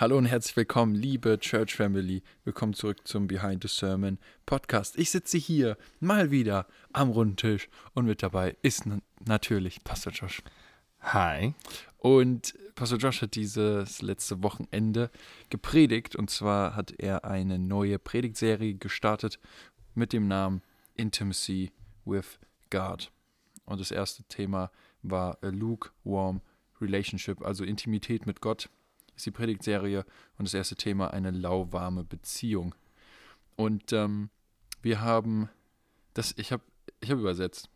Hallo und herzlich willkommen, liebe Church Family. Willkommen zurück zum Behind the Sermon Podcast. Ich sitze hier mal wieder am runden Tisch und mit dabei ist natürlich Pastor Josh. Hi. Und Pastor Josh hat dieses letzte Wochenende gepredigt und zwar hat er eine neue Predigtserie gestartet mit dem Namen Intimacy with God. Und das erste Thema war a lukewarm relationship, also Intimität mit Gott ist die Predigtserie und das erste Thema eine lauwarme Beziehung. Und ähm, wir haben das, ich habe ich hab übersetzt.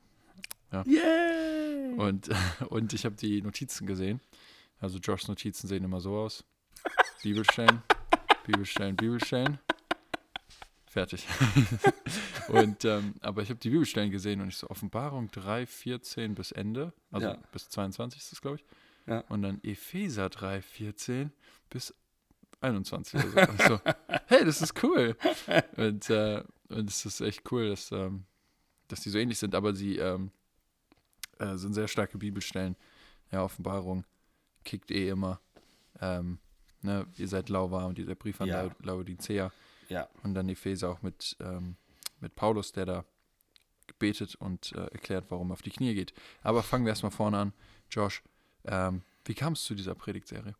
Ja. Yay! Und, und ich habe die Notizen gesehen. Also Joshs Notizen sehen immer so aus. Bibelstellen, Bibelstellen, Bibelstellen. Fertig. und ähm, aber ich habe die Bibelstellen gesehen und ich so Offenbarung 3, 14 bis Ende, also ja. bis 22 ist das, glaube ich. Ja. Und dann Epheser 3, 14 bis 21. Also, also hey, das ist cool. Und, äh, und es ist echt cool, dass, ähm, dass die so ähnlich sind, aber sie ähm, äh, sind sehr starke Bibelstellen. Ja, Offenbarung kickt eh immer. Ähm, ne, ihr seid lauwarm, dieser Brief an ja. Laodicea. Ja. Und dann Epheser auch mit, ähm, mit Paulus, der da gebetet und äh, erklärt, warum er auf die Knie geht. Aber fangen wir erstmal vorne an. Josh, ähm, wie kam es zu dieser Predigtserie?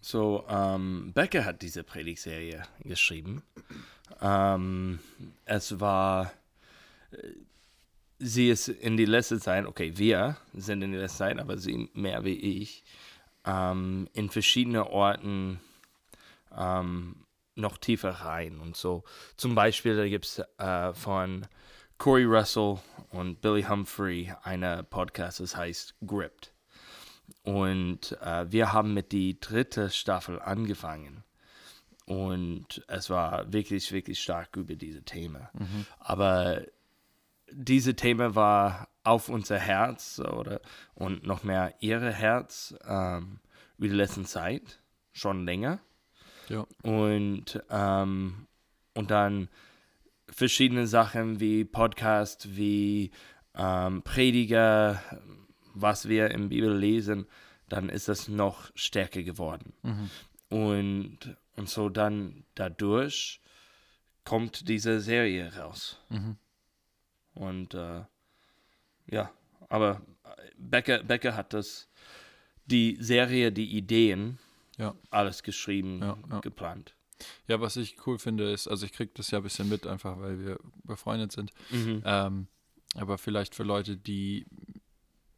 So, ähm, Becker hat diese Predigtserie geschrieben. Ähm, es war, äh, sie ist in die letzte Zeit, okay, wir sind in die letzte Zeit, aber sie mehr wie ich, ähm, in verschiedenen Orten ähm, noch tiefer rein und so. Zum Beispiel, da gibt es äh, von Corey Russell und Billy Humphrey eine Podcast, das heißt Gripped. Und äh, wir haben mit die dritte Staffel angefangen. Und es war wirklich, wirklich stark über diese Themen. Mhm. Aber diese Thema war auf unser Herz oder und noch mehr ihre Herz ähm, über die letzte Zeit, schon länger. Ja. Und, ähm, und dann verschiedene Sachen wie Podcast, wie ähm, Prediger, was wir der Bibel lesen, dann ist das noch stärker geworden. Mhm. Und, und so dann dadurch kommt diese Serie raus. Mhm. Und äh, ja, aber Becker, Becker hat das, die Serie, die Ideen, ja. alles geschrieben, ja, ja. geplant. Ja, was ich cool finde, ist, also ich kriege das ja ein bisschen mit, einfach weil wir befreundet sind. Mhm. Ähm, aber vielleicht für Leute, die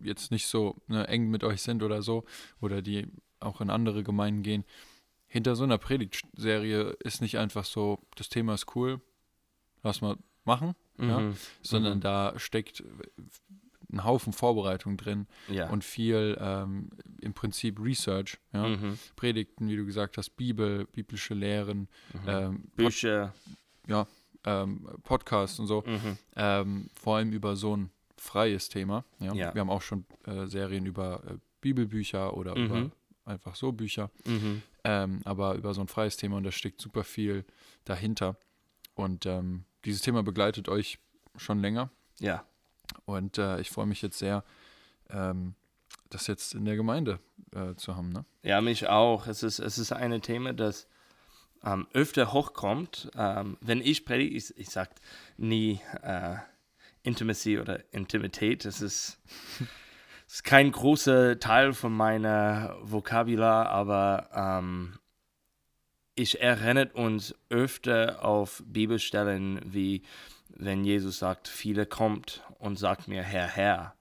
jetzt nicht so ne, eng mit euch sind oder so, oder die auch in andere Gemeinden gehen, hinter so einer Predigtserie ist nicht einfach so, das Thema ist cool, lass mal machen, mhm. ja, sondern mhm. da steckt ein Haufen Vorbereitung drin ja. und viel ähm, im Prinzip Research, ja? Mhm. Predigten, wie du gesagt hast, Bibel, biblische Lehren, mhm. ähm, Bücher, ja, ähm, Podcasts und so, mhm. ähm, vor allem über so ein freies Thema. Ja? ja. Wir haben auch schon äh, Serien über äh, Bibelbücher oder mhm. über einfach so Bücher, mhm. ähm, aber über so ein freies Thema und da steckt super viel dahinter. Und ähm, dieses Thema begleitet euch schon länger. Ja. Und äh, ich freue mich jetzt sehr, ähm, das jetzt in der Gemeinde äh, zu haben. Ne? Ja, mich auch. Es ist, es ist ein Thema, das ähm, öfter hochkommt. Ähm, wenn ich predige, ich, ich sage nie, äh, Intimacy oder Intimität. Das ist, das ist kein großer Teil von meiner Vokabular, aber ähm, ich erinnere uns öfter auf Bibelstellen, wie wenn Jesus sagt, viele kommt und sagt mir, Herr, Herr,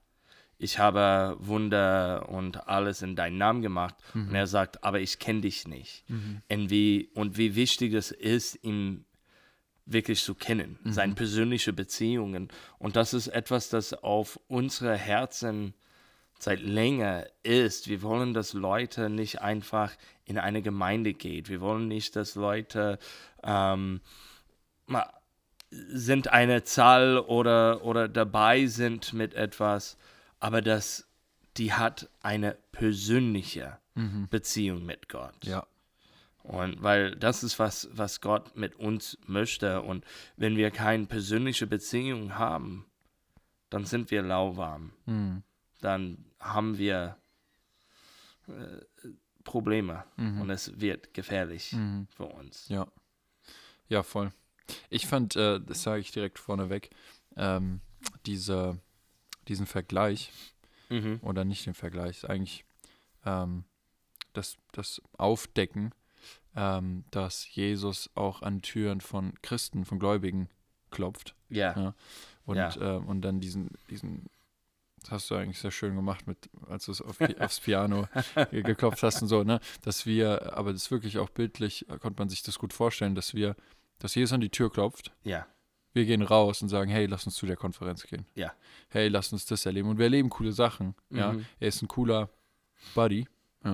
ich habe Wunder und alles in deinem Namen gemacht. Mhm. Und er sagt, aber ich kenne dich nicht. Mhm. Und, wie, und wie wichtig es ist, ihm wirklich zu kennen, mhm. seine persönliche Beziehungen. Und das ist etwas, das auf unsere Herzen seit länger ist. Wir wollen, dass Leute nicht einfach in eine Gemeinde gehen. Wir wollen nicht, dass Leute ähm, sind eine Zahl oder, oder dabei sind mit etwas, aber dass die hat eine persönliche mhm. Beziehung mit Gott. Ja. Und weil das ist was, was Gott mit uns möchte. Und wenn wir keine persönliche Beziehung haben, dann sind wir lauwarm. Mhm. Dann haben wir äh, Probleme Mhm. und es wird gefährlich Mhm. für uns. Ja. Ja, voll. Ich fand, äh, das sage ich direkt vorneweg, ähm, diese, diesen Vergleich, Mhm. oder nicht den Vergleich, ist eigentlich ähm, das, das Aufdecken, ähm, dass Jesus auch an Türen von Christen, von Gläubigen klopft. Ja. Ja. Und, Ja. ähm, und dann diesen, diesen, das hast du eigentlich sehr schön gemacht, mit, als du es auf, aufs Piano ge- geklopft hast und so, ne? Dass wir, aber das wirklich auch bildlich, äh, konnte man sich das gut vorstellen, dass wir, dass Jesus an die Tür klopft, Ja. wir gehen raus und sagen, hey, lass uns zu der Konferenz gehen. Ja. Hey, lass uns das erleben. Und wir erleben coole Sachen. Ja. Mhm. Er ist ein cooler Buddy,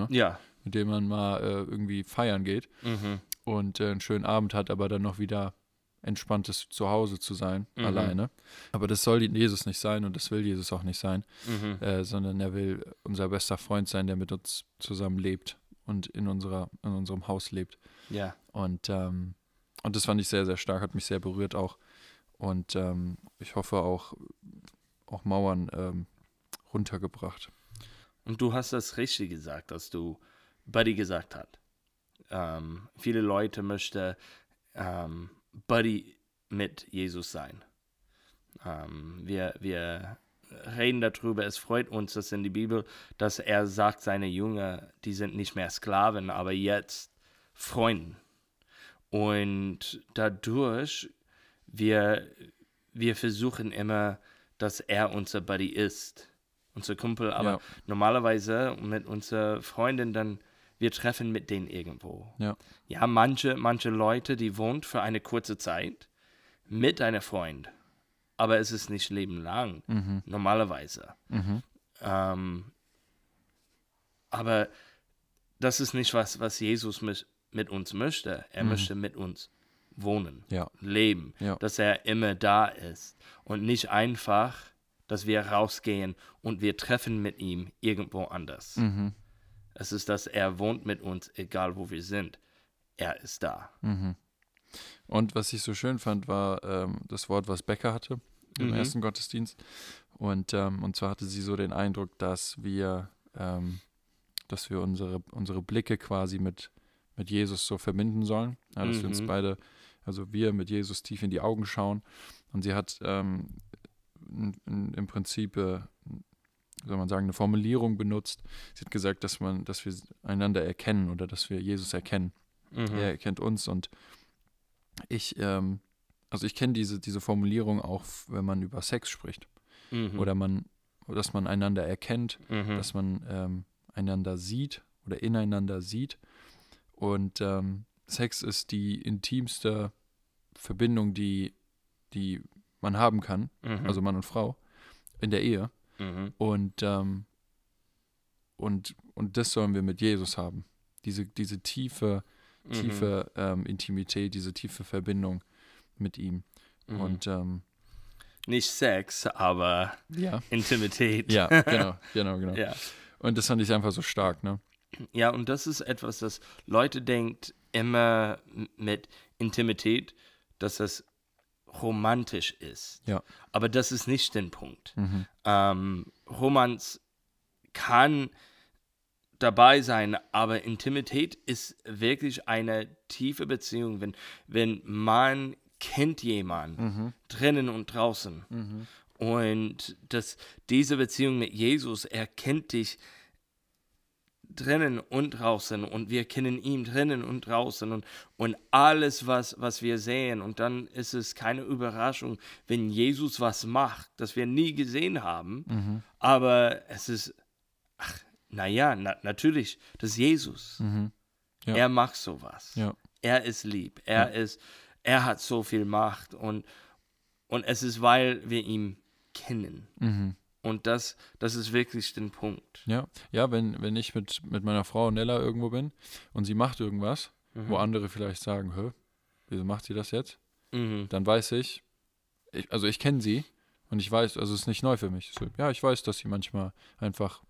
Ja. Mit dem man mal äh, irgendwie feiern geht Mhm. und äh, einen schönen Abend hat, aber dann noch wieder entspanntes Zuhause zu sein, Mhm. alleine. Aber das soll Jesus nicht sein und das will Jesus auch nicht sein, Mhm. äh, sondern er will unser bester Freund sein, der mit uns zusammen lebt und in, unserer, in unserem Haus lebt. Ja. Und, ähm, und das fand ich sehr, sehr stark, hat mich sehr berührt auch. Und ähm, ich hoffe auch, auch Mauern ähm, runtergebracht. Und du hast das richtig gesagt, dass du Buddy gesagt hast. Ähm, viele Leute möchten ähm, Buddy mit Jesus sein. Ähm, wir, wir reden darüber, es freut uns, dass in die Bibel, dass er sagt, seine Jünger, die sind nicht mehr Sklaven, aber jetzt Freunden. Und dadurch, wir, wir versuchen immer, dass er unser Buddy ist, unser Kumpel, aber Ja. normalerweise mit unserer Freundin dann, wir treffen mit denen irgendwo. Ja. Ja, manche, manche Leute, die wohnt für eine kurze Zeit mit einer Freund, aber es ist nicht Leben lang, Mhm. normalerweise. Mhm. Ähm, aber das ist nicht was, was Jesus mit, mit uns möchte. Er Mhm. möchte mit uns wohnen, Ja. leben, Ja. dass er immer da ist und nicht einfach, dass wir rausgehen und wir treffen mit ihm irgendwo anders. Mhm. Es ist, dass er wohnt mit uns, egal wo wir sind. Er ist da. Mhm. Und was ich so schön fand, war ähm, das Wort, was Becker hatte im Mhm. ersten Gottesdienst. Und, ähm, und zwar hatte sie so den Eindruck, dass wir, ähm, dass wir unsere, unsere Blicke quasi mit, mit Jesus so verbinden sollen. Ja, dass wir uns Mhm. beide, also wir mit Jesus tief in die Augen schauen. Und sie hat ähm, n- n- im Prinzip, äh, soll man sagen, eine Formulierung benutzt. Sie hat gesagt, dass man, dass wir einander erkennen oder dass wir Jesus erkennen. Mhm. Er kennt uns und ich, ähm, also ich kenne diese, diese Formulierung auch, wenn man über Sex spricht. Mhm. Oder man, dass man einander erkennt, mhm. dass man ähm, einander sieht oder ineinander sieht. Und ähm, Sex ist die intimste Verbindung, die, die man haben kann, mhm. also Mann und Frau, in der Ehe. Mhm. Und, ähm, und, und das sollen wir mit Jesus haben. Diese, diese tiefe, Mhm. tiefe ähm, Intimität, diese tiefe Verbindung mit ihm. Mhm. Und ähm, nicht Sex, aber ja, Intimität. ja, genau, genau, genau. ja. Und das fand ich einfach so stark, ne? Ja, und das ist etwas, das Leute denkt immer mit Intimität, dass das romantisch ist. Ja. Aber das ist nicht der Punkt. Mhm. Ähm, Romanz kann dabei sein, aber Intimität ist wirklich eine tiefe Beziehung, wenn, wenn man kennt jemanden Mhm. drinnen und draußen. Mhm. Und dass diese Beziehung mit Jesus, er kennt dich drinnen und draußen und wir kennen ihn drinnen und draußen und, und alles, was, was wir sehen. Und dann ist es keine Überraschung, wenn Jesus was macht, das wir nie gesehen haben. Mhm. Aber es ist, ach, naja, na, natürlich, das ist Jesus. Mhm. Ja. Er macht sowas. Ja. Er ist lieb. Er ist, er hat so viel Macht und, und es ist, weil wir ihn kennen. Mhm. Und das, das ist wirklich der Punkt. Ja, ja wenn, wenn ich mit, mit meiner Frau Nella irgendwo bin und sie macht irgendwas, wo andere vielleicht sagen, hä, wieso macht sie das jetzt? Mhm. Dann weiß ich, ich also ich kenne sie und ich weiß, also es ist nicht neu für mich. Ja, ich weiß, dass sie manchmal einfach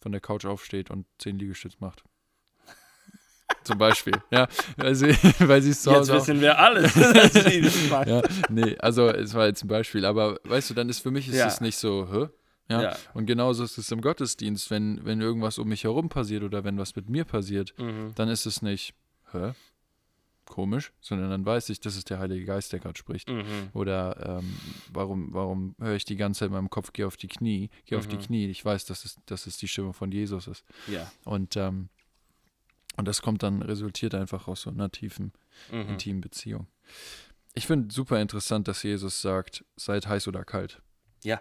von der Couch aufsteht und zehn Liegestütz macht. Zum Beispiel, ja, weil sie, weil sie es zu Jetzt Hause auch- wissen wir alles, ja, nee, also es war jetzt ein Beispiel, aber weißt du, dann ist für mich ist Ja. es nicht so, hä? Ja? Ja. Und genauso ist es im Gottesdienst, wenn, wenn irgendwas um mich herum passiert oder wenn was mit mir passiert, Mhm. dann ist es nicht, hä? Komisch, sondern dann weiß ich, das ist der Heilige Geist, der gerade spricht. Mhm. Oder ähm, warum, warum höre ich die ganze Zeit in meinem Kopf, geh auf die Knie, geh auf die Mhm. Knie. Ich weiß, dass es, dass es die Stimme von Jesus ist. Ja. Und, ähm, und das kommt dann, resultiert einfach aus so einer tiefen, Mhm. intimen Beziehung. Ich finde super interessant, dass Jesus sagt, seid heiß oder kalt. Ja.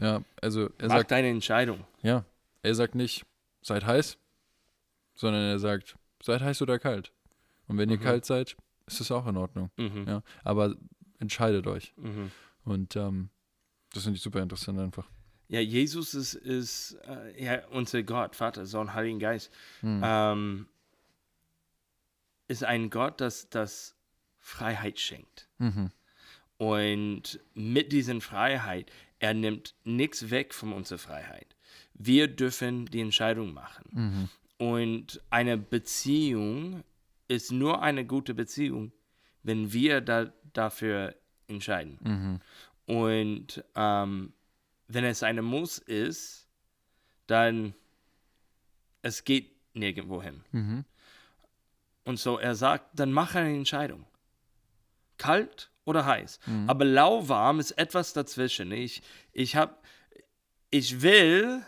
Ja, also er Mach sagt, deine Entscheidung. ja, er sagt nicht, seid heiß, sondern er sagt, seid heiß oder kalt. Und wenn ihr Mhm. kalt seid, ist es auch in Ordnung. Mhm. Ja, aber entscheidet euch. Mhm. Und ähm, das finde ich super interessant einfach. Ja, Jesus ist, ist äh, ja, unser Gott, Vater, Sohn, Heiligen Geist. Hm. Ähm, ist ein Gott, das, das Freiheit schenkt. Mhm. Und mit dieser Freiheit, er nimmt nichts weg von unserer Freiheit. Wir dürfen die Entscheidung machen. Mhm. Und eine Beziehung ist nur eine gute Beziehung, wenn wir da, dafür entscheiden. Mhm. Und ähm, wenn es eine Muss ist, dann es geht nirgendwo hin. Mhm. Und so er sagt, dann mach eine Entscheidung. Kalt oder heiß. Mhm. Aber lauwarm ist etwas dazwischen. Ich, ich, hab, ich will,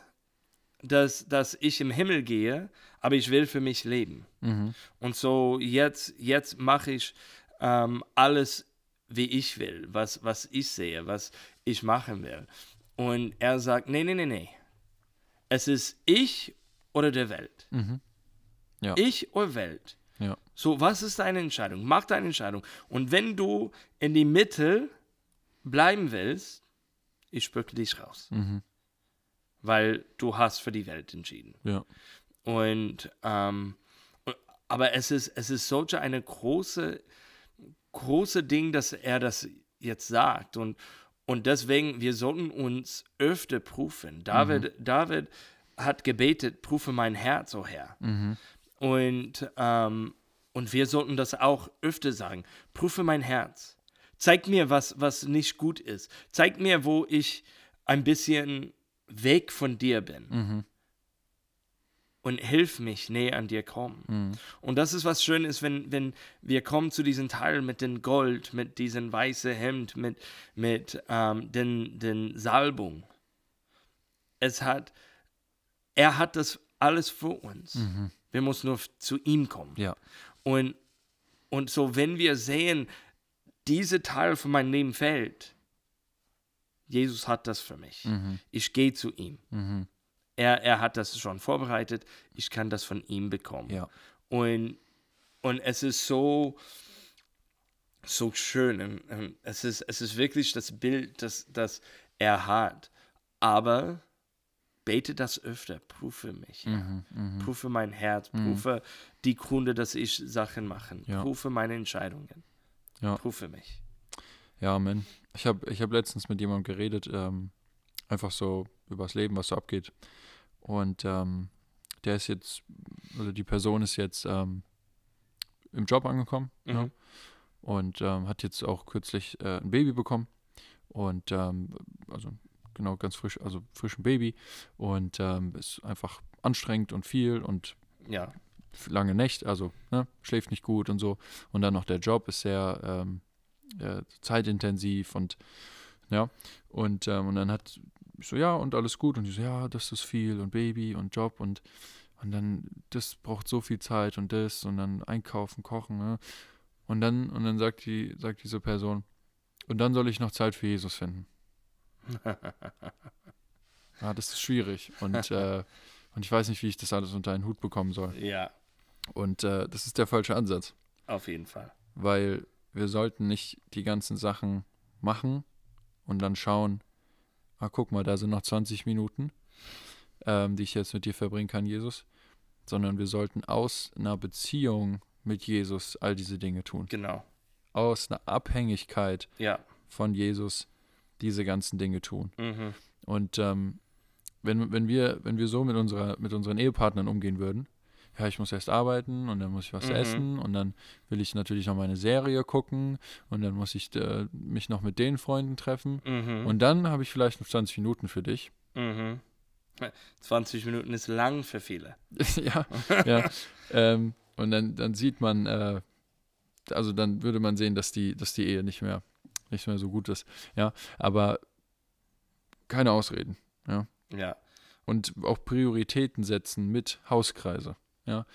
dass, dass ich im Himmel gehe, aber ich will für mich leben. Mhm. Und so jetzt, jetzt mache ich ähm, alles, wie ich will, was, was ich sehe, was ich machen will. Und er sagt, nee, nee, nee, nee. Es ist ich oder der Welt. Mhm. Ja. Ich oder Welt. So, was ist deine Entscheidung? Mach deine Entscheidung. Und wenn du in die Mitte bleiben willst, ich spücke dich raus. Mhm. Weil du hast für die Welt entschieden. Ja. Und ähm, aber es ist, es ist solche eine große, große Ding, dass er das jetzt sagt. Und, und deswegen, wir sollten uns öfter prüfen. David, David hat gebetet, prüfe mein Herz, o Herr. Mhm. Und, ähm, und wir sollten das auch öfter sagen. Prüfe mein Herz. Zeig mir, was, was nicht gut ist. Zeig mir, wo ich ein bisschen weg von dir bin. Mhm. Und hilf mich, näher an dir kommen. Mhm. Und das ist was Schönes, wenn, wenn wir kommen zu diesem Teil mit dem Gold, mit diesem weißen Hemd, mit, mit ähm, den, den Salbung. Es hat, er hat das alles für uns. Mhm. Wir müssen nur zu ihm kommen. Ja. Und, und so, wenn wir sehen, diese Teil von meinem Leben fällt, Jesus hat das für mich. Mhm. Ich gehe zu ihm. Mhm. Er, er hat das schon vorbereitet. Ich kann das von ihm bekommen. Ja. Und, und es ist so, so schön. Und, und es, ist, es ist wirklich das Bild, das, das er hat. Aber bete das öfter. Prüfe mich. Herr. Mhm. Mhm. Prüfe mein Herz. Prüfe die Gründe, dass ich Sachen mache. Ja. Prüfe meine Entscheidungen. Ja. Prüfe mich. Ja, Amen. Ich habe ich hab letztens mit jemandem geredet, ähm, einfach so übers Leben, was so abgeht. Und ähm, der ist jetzt, also die Person ist jetzt ähm, im Job angekommen Mhm. ne? und ähm, hat jetzt auch kürzlich äh, ein Baby bekommen. Und ähm, also genau, ganz frisch, also frisch ein Baby. Und ähm, ist einfach anstrengend und viel und Ja. lange Nächte, also ne, schläft nicht gut und so. Und dann noch der Job ist sehr ähm, äh, zeitintensiv und ja. Und, ähm, und dann hat ich so, ja, und alles gut. Und die so, ja, das ist viel und Baby und Job und, und dann, das braucht so viel Zeit und das und dann einkaufen, kochen, ne? Und dann, und dann sagt die, sagt diese Person, und dann soll ich noch Zeit für Jesus finden. Ja, das ist schwierig. Und, äh, und ich weiß nicht, wie ich das alles unter einen Hut bekommen soll. ja, Und äh, das ist der falsche Ansatz, auf jeden Fall. weil wir sollten nicht die ganzen Sachen machen und dann schauen, ah, guck mal, da sind noch 20 Minuten, ähm, die ich jetzt mit dir verbringen kann, Jesus, sondern wir sollten aus einer Beziehung mit Jesus all diese Dinge tun. Genau. Aus einer Abhängigkeit Ja. von Jesus diese ganzen Dinge tun. Mhm. Und ähm, wenn, wenn, wir, wenn wir so mit, unserer, mit unseren Ehepartnern umgehen würden, ja, ich muss erst arbeiten und dann muss ich was Mhm. essen und dann will ich natürlich noch meine Serie gucken und dann muss ich äh, mich noch mit den Freunden treffen Mhm. und dann habe ich vielleicht noch 20 Minuten für dich. mhm. 20 Minuten ist lang für viele. ja, ja. ähm, und dann, dann sieht man, äh, also dann würde man sehen, dass die, dass die Ehe nicht mehr, nicht mehr so gut ist. Ja, aber keine Ausreden. Ja. Und auch Prioritäten setzen mit Hauskreise. Ja,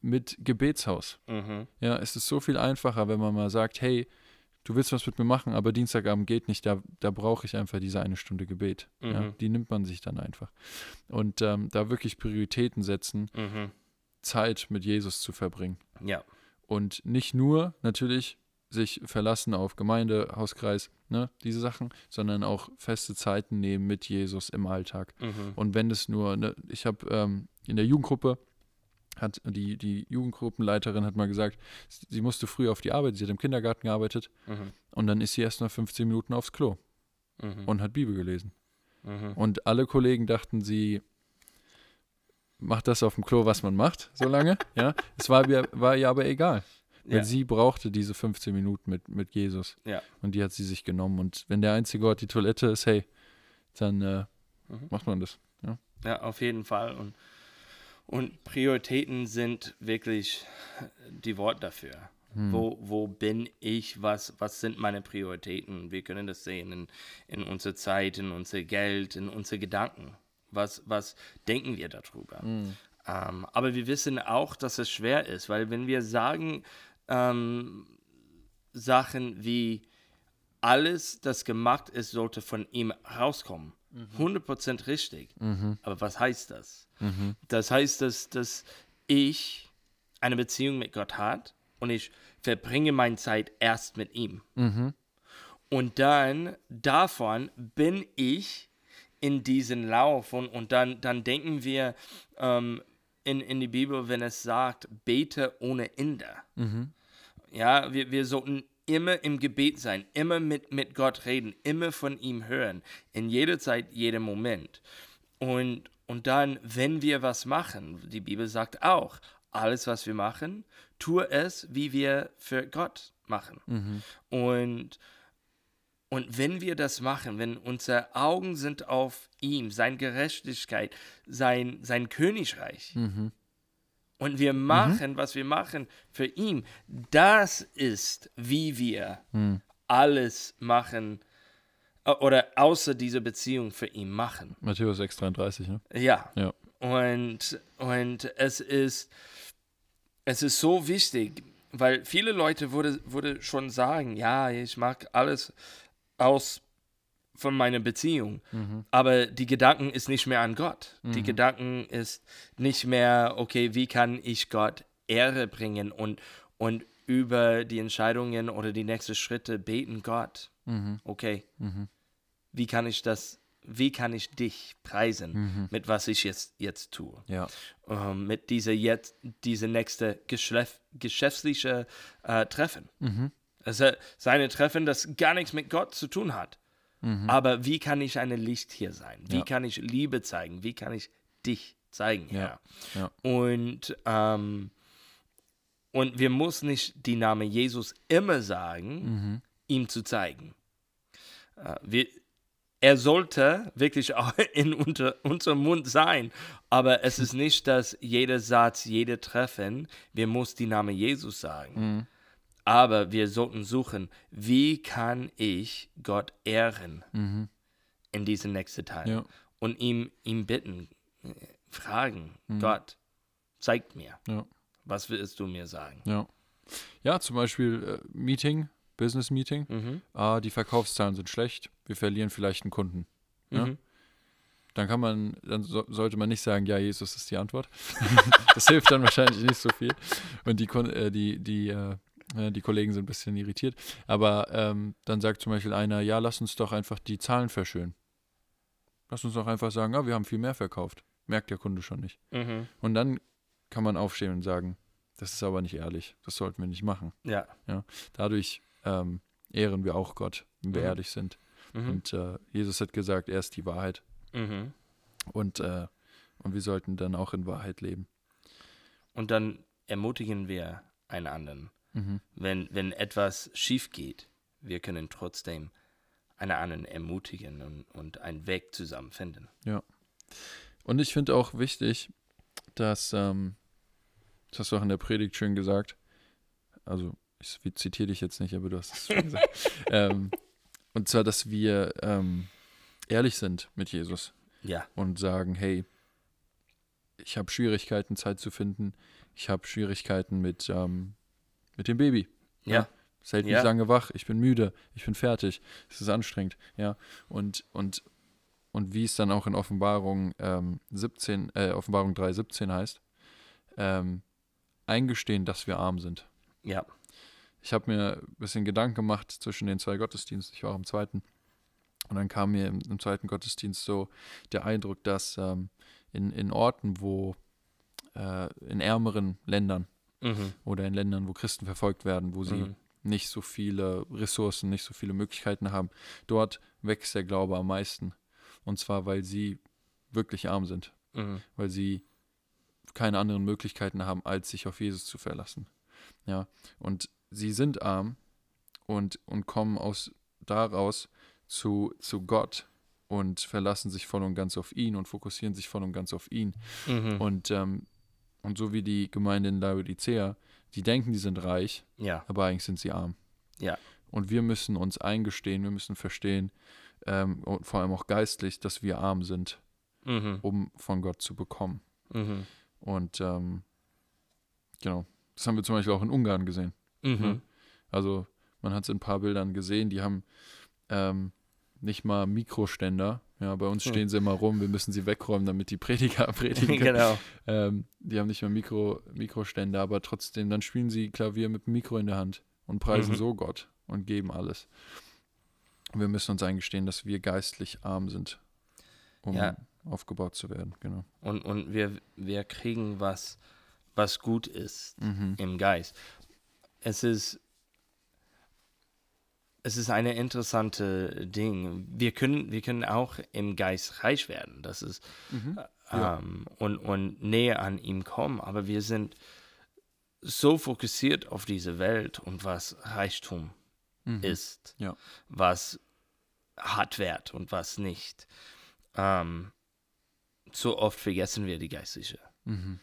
mit Gebetshaus. Mhm. Ja, es ist so viel einfacher, wenn man mal sagt, hey, du willst was mit mir machen, aber Dienstagabend geht nicht, da, da brauche ich einfach diese eine Stunde Gebet. Ja, Mhm. die nimmt man sich dann einfach. Und ähm, da wirklich Prioritäten setzen, Mhm. Zeit mit Jesus zu verbringen. Ja. Und nicht nur natürlich sich verlassen auf Gemeinde, Hauskreis, ne, diese Sachen, sondern auch feste Zeiten nehmen mit Jesus im Alltag. Mhm. Und wenn es nur, ne, ich habe ähm, in der Jugendgruppe, hat die, die Jugendgruppenleiterin hat mal gesagt, sie musste früh auf die Arbeit, sie hat im Kindergarten gearbeitet Mhm. und dann ist sie erst mal 15 Minuten aufs Klo Mhm. und hat Bibel gelesen. Mhm. Und alle Kollegen dachten, sie macht das auf dem Klo, was man macht, so lange. ja, es war, war ihr aber egal. Weil Ja. sie brauchte diese 15 Minuten mit, mit Jesus. Ja. Und die hat sie sich genommen. Und wenn der einzige Ort die Toilette ist, hey, dann äh, Mhm. macht man das. Ja, auf jeden Fall. Und, und Prioritäten sind wirklich die Worte dafür. Hm. Wo, wo bin ich? Was, was sind meine Prioritäten? Wir können das sehen in, in unserer Zeit, in unser Geld, in unsere Gedanken. Was, was denken wir darüber? Hm. Ähm, aber wir wissen auch, dass es schwer ist, weil wenn wir sagen ähm, Sachen wie alles, das gemacht ist, sollte von ihm rauskommen, 100% richtig. Mhm. Aber was heißt das? Mhm. Das heißt, dass, dass ich eine Beziehung mit Gott hat und ich verbringe meine Zeit erst mit ihm. Mhm. Und dann davon bin ich in diesen Lauf und, und dann, dann denken wir ähm, in, in die Bibel, wenn es sagt, bete ohne Ende. Mhm. Ja, wir, wir sollten immer im Gebet sein, immer mit, mit Gott reden, immer von ihm hören, in jeder Zeit, jedem Moment. Und, und dann, wenn wir was machen, die Bibel sagt auch, alles, was wir machen, tue es, wie wir für Gott machen. Mhm. Und, und wenn wir das machen, wenn unsere Augen sind auf ihm, seine Gerechtigkeit, sein, sein Königreich, Mhm. und wir machen, was wir machen für ihn, das ist, wie wir Mhm. alles machen äh, oder außer dieser Beziehung für ihn machen. Matthäus 6,33, ne? Ja. Ja. Und, und es ist es ist so wichtig, weil viele Leute würde, würde schon sagen, ja, ich mag alles aus von meiner Beziehung, Mhm. aber die Gedanken ist nicht mehr an Gott. Die Gedanken ist nicht mehr, okay, wie kann ich Gott Ehre bringen und, und über die Entscheidungen oder die nächsten Schritte beten Gott. Mhm. Okay, Mhm. wie kann ich das, wie kann ich dich preisen Mhm. mit was ich jetzt, jetzt tue? Ja. ähm, mit dieser jetzt diese nächste Geschäft, geschäftliche äh, Treffen. Mhm. Also seine Treffen, das gar nichts mit Gott zu tun hat. Mhm. Aber wie kann ich eine Licht hier sein? Wie Ja. kann ich Liebe zeigen? Wie kann ich dich zeigen, Ja, Herr? ja. Und ähm, und wir müssen nicht die Name Jesus immer sagen, Mhm. ihm zu zeigen. Äh, wir, er sollte wirklich auch in unter, unserem Mund sein, aber es ist nicht, dass jeder Satz, jeder Treffen, wir muss die Name Jesus sagen. Mhm. Aber wir sollten suchen, wie kann ich Gott ehren Mhm. in diesem nächsten Teil Ja. und ihm, ihm bitten, äh, fragen, Gott, zeig mir, Ja. was willst du mir sagen? Ja. Ja, zum Beispiel äh, Meeting, Business Meeting. Mhm. Ah, die Verkaufszahlen sind schlecht. Wir verlieren vielleicht einen Kunden. Ja. Mhm. Dann kann man, dann so, sollte man nicht sagen, ja, Jesus ist die Antwort. das hilft dann wahrscheinlich nicht so viel. Und die, äh, die, die, äh, äh, die Kollegen sind ein bisschen irritiert. Aber ähm, dann sagt zum Beispiel einer, ja, lass uns doch einfach die Zahlen verschönen. Lass uns doch einfach sagen, ah, wir haben viel mehr verkauft. Merkt der Kunde schon nicht. Mhm. Und dann kann man aufstehen und sagen, das ist aber nicht ehrlich. Das sollten wir nicht machen. Ja. Dadurch ähm, ehren wir auch Gott, wenn wir Mhm. ehrlich sind. Mhm. Und äh, Jesus hat gesagt, er ist die Wahrheit. Mhm. Und, äh, und wir sollten dann auch in Wahrheit leben. und dann ermutigen wir einen anderen. Mhm. Wenn, wenn etwas schief geht, wir können trotzdem einen anderen ermutigen und, und einen Weg zusammen finden. Und ich finde auch wichtig, dass, ähm, das hast du auch in der Predigt schön gesagt, also ich zitiere dich jetzt nicht, aber du hast es schon gesagt, ähm, und zwar, dass wir ähm, ehrlich sind mit Jesus Ja, und sagen, hey, ich habe Schwierigkeiten, Zeit zu finden, ich habe Schwierigkeiten mit, ähm, mit dem Baby. ja, Es hält mich Ja. lange wach, ich bin müde, ich bin fertig, es ist anstrengend, ja. Und, und, und wie es dann auch in Offenbarung ähm, 17, äh, Offenbarung 3, 17 heißt, ähm, eingestehen, dass wir arm sind. ja, Ich habe mir ein bisschen Gedanken gemacht zwischen den zwei Gottesdiensten, ich war auch im zweiten. Und dann kam mir im, im zweiten Gottesdienst so der Eindruck, dass ähm, in, in Orten, wo äh, in ärmeren Ländern mhm. oder in Ländern, wo Christen verfolgt werden, wo sie Mhm. nicht so viele Ressourcen, nicht so viele Möglichkeiten haben. Dort wächst der Glaube am meisten. Und zwar, weil sie wirklich arm sind, Mhm. weil sie keine anderen Möglichkeiten haben, als sich auf Jesus zu verlassen. Ja, und sie sind arm und, und kommen aus daraus zu, zu Gott und verlassen sich voll und ganz auf ihn und fokussieren sich voll und ganz auf ihn. Mhm. Und, ähm, und so wie die Gemeinde in Laodicea, die denken, die sind reich, ja, aber eigentlich sind sie arm. Ja. Und wir müssen uns eingestehen, wir müssen verstehen, ähm, und vor allem auch geistlich, dass wir arm sind, mhm. um von Gott zu bekommen. Mhm. Und ähm, genau, das haben wir zum Beispiel auch in Ungarn gesehen. Mhm. Also man hat es in ein paar Bildern gesehen, die haben ähm, nicht mal Mikroständer. Ja, bei uns Hm. stehen sie immer rum, wir müssen sie wegräumen, damit die Prediger predigen genau. Ähm, die haben nicht mehr Mikro, Mikroständer, aber trotzdem, dann spielen sie Klavier mit dem Mikro in der Hand und preisen Mhm. so Gott und geben alles. Und wir müssen uns eingestehen, dass wir geistlich arm sind, um Ja. aufgebaut zu werden. Genau. Und, und wir, wir kriegen was, was gut ist Mhm. im Geist. Es ist, es ist eine interessante Ding. Wir können, wir können auch im Geist reich werden. Das ist Mhm. Ja. ähm, und, und näher an ihm kommen. Aber wir sind so fokussiert auf diese Welt und was Reichtum Mhm. ist, Ja. was hat Wert und was nicht. Ähm, so oft vergessen wir die geistliche. Mhm.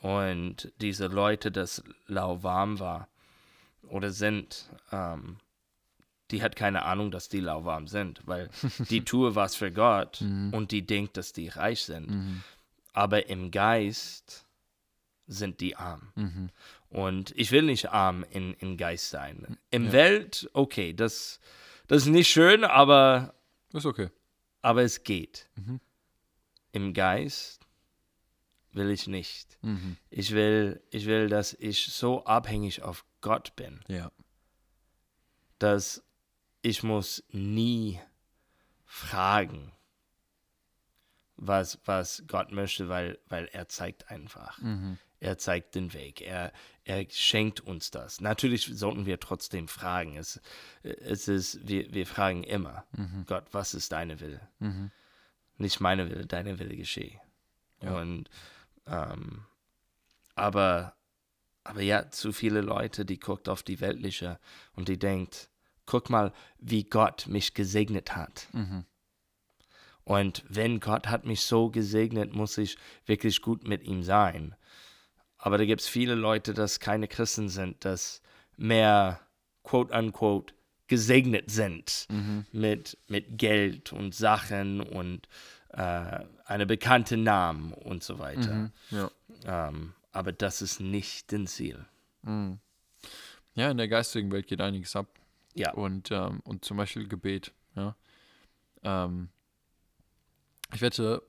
Und diese Leute, das lauwarm war oder sind, ähm, die hat keine Ahnung, dass die lauwarm sind, weil die tue was für Gott Mhm. und die denkt, dass die reich sind. Mhm. Aber im Geist sind die arm. Mhm. Und ich will nicht arm in, in Geist sein. Im Ja. Welt, okay, das, das ist nicht schön, aber, Ist okay. aber es geht. Mhm. Im Geist will ich nicht. Mhm. Ich will, ich will, dass ich so abhängig auf Gott bin, Ja. dass ich muss nie fragen, was, was Gott möchte, weil, weil er zeigt einfach. Mhm. Er zeigt den Weg. Er, er schenkt uns das. Natürlich sollten wir trotzdem fragen. Es, es ist, wir, wir fragen immer, Mhm. Gott, was ist deine Wille? Mhm. Nicht meine Wille, deine Wille geschehe. Ja. Und ähm, aber, aber ja, zu viele Leute, die guckt auf die weltliche und die denkt, guck mal, wie Gott mich gesegnet hat. Mhm. Und wenn Gott hat mich so gesegnet, muss ich wirklich gut mit ihm sein. Aber da gibt es viele Leute, das keine Christen sind, das mehr, quote unquote, gesegnet sind Mhm. mit, mit Geld und Sachen und äh, eine bekannte Namen und so weiter. Mhm. Ja. Ähm, aber das ist nicht den Ziel. Mhm. Ja, in der geistigen Welt geht einiges ab. Ja. Und, ähm, und zum Beispiel Gebet, ja. Ähm, ich wette,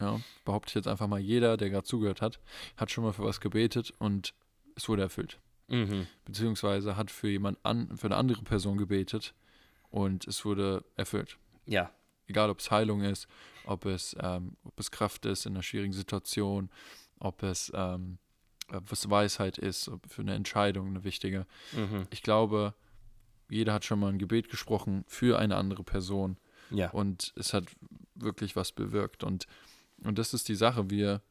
ja, behaupte ich jetzt einfach mal, jeder, der gerade zugehört hat, hat schon mal für was gebetet und es wurde erfüllt. Mhm. Beziehungsweise hat für jemand an, für eine andere Person gebetet und es wurde erfüllt. Ja. Egal ob es Heilung ist, ob es, ähm, ob es Kraft ist in einer schwierigen Situation, ob es ähm, es Weisheit ist, ob für eine Entscheidung eine wichtige. Mhm. Ich glaube, jeder hat schon mal ein Gebet gesprochen für eine andere Person Ja. und es hat wirklich was bewirkt. Und, und das ist die Sache, wir,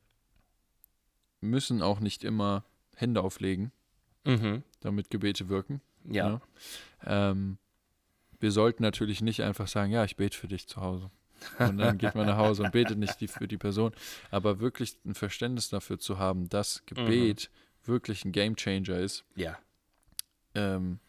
müssen auch nicht immer Hände auflegen, Mhm. damit Gebete wirken. Ja. Ja. Ähm, wir sollten natürlich nicht einfach sagen, ja, ich bete für dich zu Hause. Und dann geht man nach Hause und betet nicht die, für die Person. Aber wirklich ein Verständnis dafür zu haben, dass Gebet wirklich ein Gamechanger ist, Ja. ähm,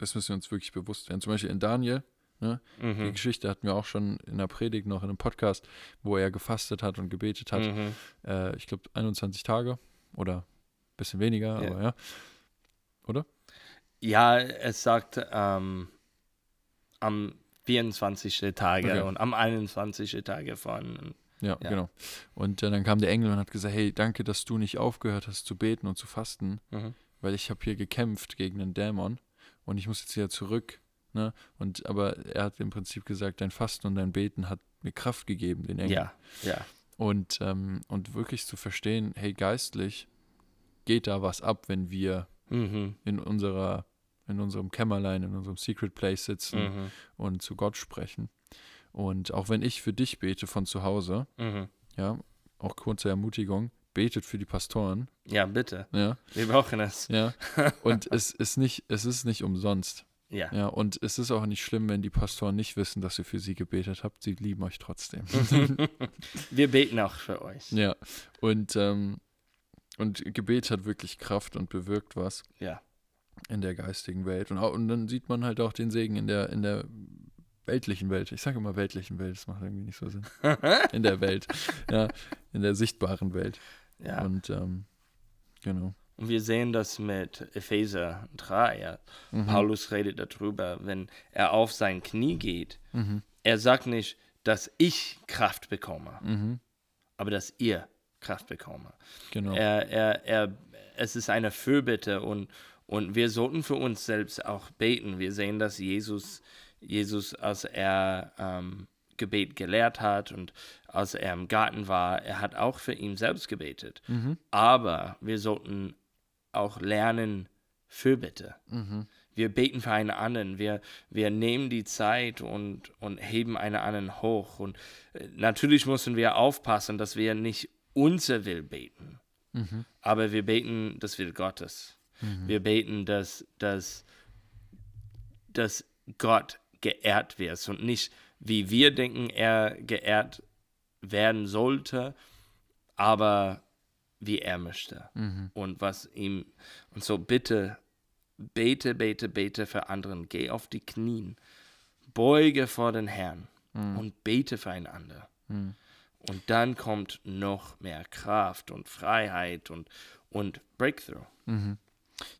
das müssen wir uns wirklich bewusst werden. Zum Beispiel in Daniel, die Mhm. Geschichte hatten wir auch schon in der Predigt noch in einem Podcast, wo er gefastet hat und gebetet hat. Mhm. Äh, ich glaube 21 Tage oder ein bisschen weniger, Ja. aber ja. Ja, es sagt ähm, am 24. Tage Okay. und am 21. Tage von. Ja, Ja. genau. Und äh, dann kam der Engel und hat gesagt, hey, danke, dass du nicht aufgehört hast zu beten und zu fasten, Mhm. weil ich habe hier gekämpft gegen einen Dämon und ich muss jetzt wieder zurück. Ne? Und aber er hat im Prinzip gesagt, dein Fasten und dein Beten hat mir Kraft gegeben, den Engel. Ja, ja. Und, ähm, und wirklich zu verstehen, hey, geistlich geht da was ab, wenn wir Mhm. in unserer, in unserem Kämmerlein, in unserem Secret Place sitzen Mhm. und zu Gott sprechen. Und auch wenn ich für dich bete von zu Hause, Mhm. ja, auch kurze Ermutigung, betet für die Pastoren, Ja, bitte. ja, Wir brauchen es. ja. Und es ist nicht, es ist nicht umsonst. Ja. Ja, und es ist auch nicht schlimm, wenn die Pastoren nicht wissen, dass ihr für sie gebetet habt. Sie lieben euch trotzdem. Wir beten auch für euch. ja. Und, ähm, und Gebet hat wirklich Kraft und bewirkt was Ja. in der geistigen Welt. Und, auch, und dann sieht man halt auch den Segen in der, in der weltlichen Welt. Ich sage immer weltlichen Welt, das macht irgendwie nicht so Sinn. In der Welt. Ja, in der sichtbaren Welt. Ja. Und ähm, genau. Und wir sehen das mit Epheser 3. Ja. Mhm. Paulus redet darüber, wenn er auf sein Knie geht. Mhm. Er sagt nicht, dass ich Kraft bekomme, Mhm. aber dass ihr Kraft bekomme. Genau. Er, er, er, es ist eine Fürbitte und, und wir sollten für uns selbst auch beten. Wir sehen, dass Jesus, Jesus als er ähm, Gebet gelehrt hat und als er im Garten war, er hat auch für ihn selbst gebetet. Mhm. Aber wir sollten auch lernen, Fürbitte. Mhm. Wir beten für einen anderen. Wir, wir nehmen die Zeit und, und heben einen anderen hoch. Und äh, natürlich müssen wir aufpassen, dass wir nicht unser Will beten. Mhm. Aber wir beten das Will Gottes. Mhm. Wir beten, dass, dass, dass Gott geehrt wird und nicht, wie wir denken, er geehrt werden sollte, aber wie er möchte Mhm. und was ihm und so bitte bete bete bete für anderen geh auf die Knien beuge vor den Herrn Mhm. und bete füreinander Mhm. und dann kommt noch mehr Kraft und Freiheit und und Breakthrough Mhm.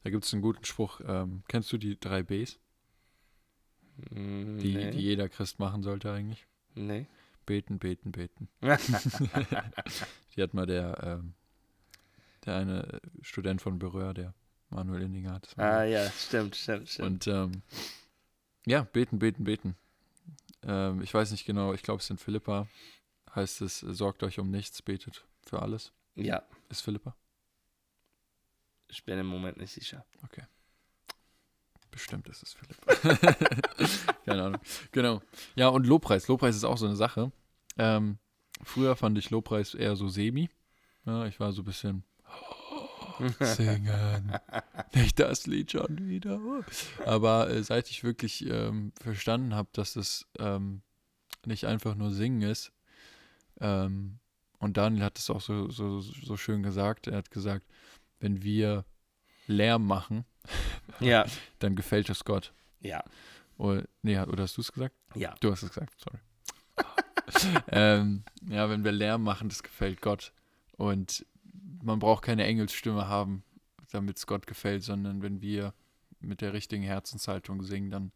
Da gibt es einen guten Spruch. Ähm, kennst du die drei Bs, Mm, die, nee, die jeder Christ machen sollte eigentlich? nee. Beten, beten, beten. Die hat mal der, ähm, der eine Student von Berühr, der Manuel Indinger hat. ah ja stimmt stimmt stimmt Und ähm, ja, beten, beten, beten. Ähm, ich weiß nicht genau, ich glaube, es ist in Philippa. Heißt es, sorgt euch um nichts, betet für alles. ja Ist Philippa? ich bin im Moment nicht sicher Bestimmt ist es Philippa. Keine Ahnung. Genau. Ja, und Lobpreis. Lobpreis ist auch so eine Sache. Ähm, früher fand ich Lobpreis eher so semi. Ja, ich war so ein bisschen singen. Nicht das Lied schon wieder. Aber äh, seit ich wirklich ähm, verstanden habe, dass es ähm, nicht einfach nur singen ist, ähm, und Daniel hat es auch so, so, so schön gesagt, er hat gesagt, wenn wir Lärm machen, ja dann gefällt es Gott. ja Oder, nee, oder hast du es gesagt? ja Du hast es gesagt, sorry. ähm, ja, wenn wir Lärm machen, das gefällt Gott. Und man braucht keine Engelsstimme haben, damit es Gott gefällt, sondern wenn wir mit der richtigen Herzenshaltung singen, dann,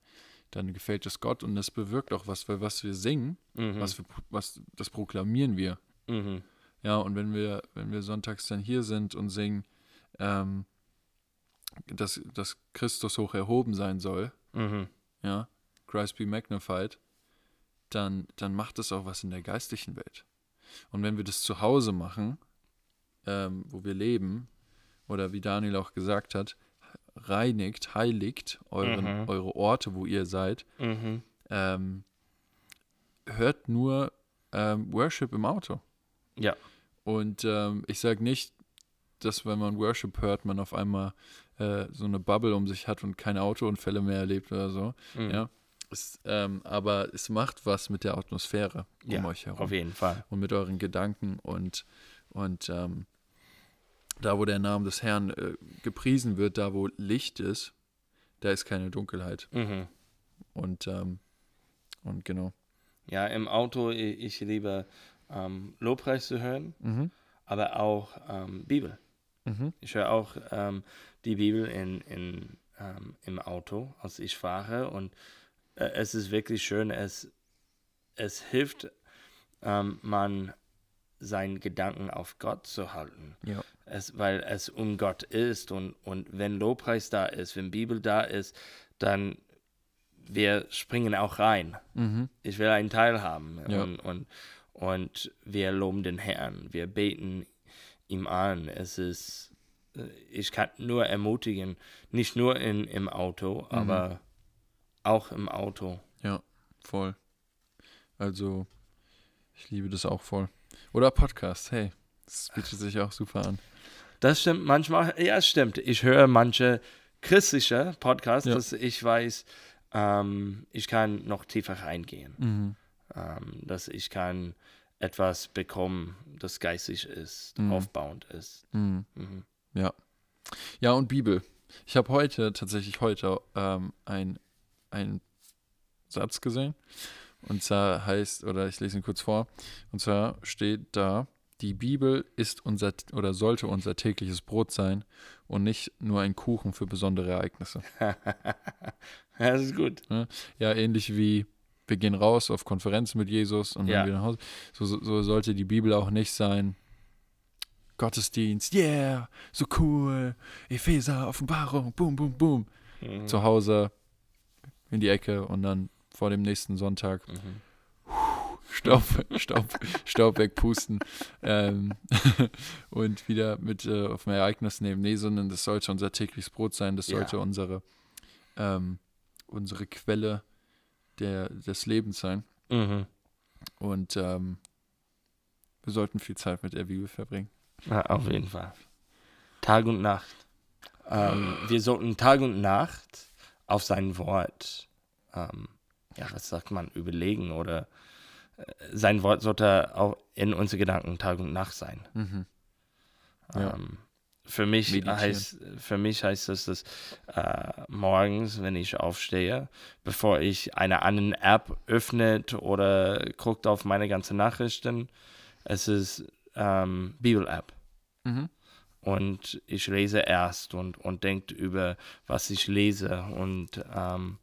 dann gefällt es Gott und es bewirkt auch was, weil was wir singen, mhm. was wir, was, das proklamieren wir. mhm. Ja, und wenn wir, wenn wir sonntags dann hier sind und singen, ähm, dass, dass Christus hoch erhoben sein soll, Mhm. ja, Christ be magnified, dann, dann macht es auch was in der geistlichen Welt. Und wenn wir das zu Hause machen, ähm, wo wir leben, oder wie Daniel auch gesagt hat, reinigt, heiligt euren, Mhm. eure Orte, wo ihr seid, Mhm. ähm, hört nur ähm, Worship im Auto. Ja. Und ähm, ich sage nicht, dass wenn man Worship hört, man auf einmal äh, so eine Bubble um sich hat und keine Autounfälle mehr erlebt oder so. Mhm. Ja. Es, ähm, aber es macht was mit der Atmosphäre um Ja, euch herum Auf jeden Fall. und mit euren Gedanken und, und ähm, da, wo der Name des Herrn äh, gepriesen wird, da, wo Licht ist, da ist keine Dunkelheit. Mhm. Und, ähm, und genau. Ja, im Auto, i- ich liebe ähm, Lobpreis zu hören, Mhm. aber auch ähm, Bibel. Mhm. Ich höre auch ähm, die Bibel in, in, ähm, im Auto, als ich fahre. Und äh, es ist wirklich schön. Es, es hilft, ähm, man seinen Gedanken auf Gott zu halten. Ja. Es, weil es um Gott ist. Und, und wenn Lobpreis da ist, wenn Bibel da ist, dann wir springen auch rein. Mhm. Ich will einen Teil haben. Ja. Und, und, und wir loben den Herrn. Wir beten ihm an. Es ist, ich kann nur ermutigen, nicht nur in, im Auto, Mhm. aber auch im Auto. Ja, voll. Also, ich liebe das auch voll. Oder Podcast, hey. Das bietet sich auch super an. Das stimmt manchmal. Ja, stimmt. Ich höre manche christliche Podcasts, Ja. dass ich weiß, ähm, ich kann noch tiefer reingehen. Mhm. Ähm, dass ich kann etwas bekommen, das geistig ist, Mhm. aufbauend ist. Mhm. Ja. Ja, und Bibel. Ich habe heute, tatsächlich heute, ähm, ein, einen Satz gesehen. Und zwar heißt, oder ich lese ihn kurz vor, und zwar steht da, die Bibel ist unser oder sollte unser tägliches Brot sein und nicht nur ein Kuchen für besondere Ereignisse. das ist gut. Ja, ähnlich wie wir gehen raus auf Konferenzen mit Jesus und Ja. dann wieder nach Hause. So, so sollte die Bibel auch nicht sein. Gottesdienst, yeah, so cool. Epheser, Offenbarung, boom, boom, boom. Mhm. Zu Hause in die Ecke und dann vor dem nächsten Sonntag Mhm. Staub, Staub, Staub wegpusten ähm, und wieder mit äh, auf ein Ereignis nehmen. Nee, sondern das sollte unser tägliches Brot sein. Das Ja. sollte unsere, ähm, unsere Quelle der, des Lebens sein. Mhm. Und ähm, wir sollten viel Zeit mit der Bibel verbringen. Ja, auf jeden Fall. Tag und Nacht. Ähm, wir sollten Tag und Nacht auf sein Wort, ähm, ja, was sagt man, überlegen oder äh, sein Wort sollte auch in unsere Gedanken Tag und Nacht sein. Mhm. Ja. Ähm, für mich Meditieren. heißt für mich heißt das, dass äh, morgens, wenn ich aufstehe, bevor ich eine andere App öffnet oder guckt auf meine ganzen Nachrichten, es ist ähm, Bibel-App Mhm. und ich lese erst und, und denkt über, was ich lese und, ähm,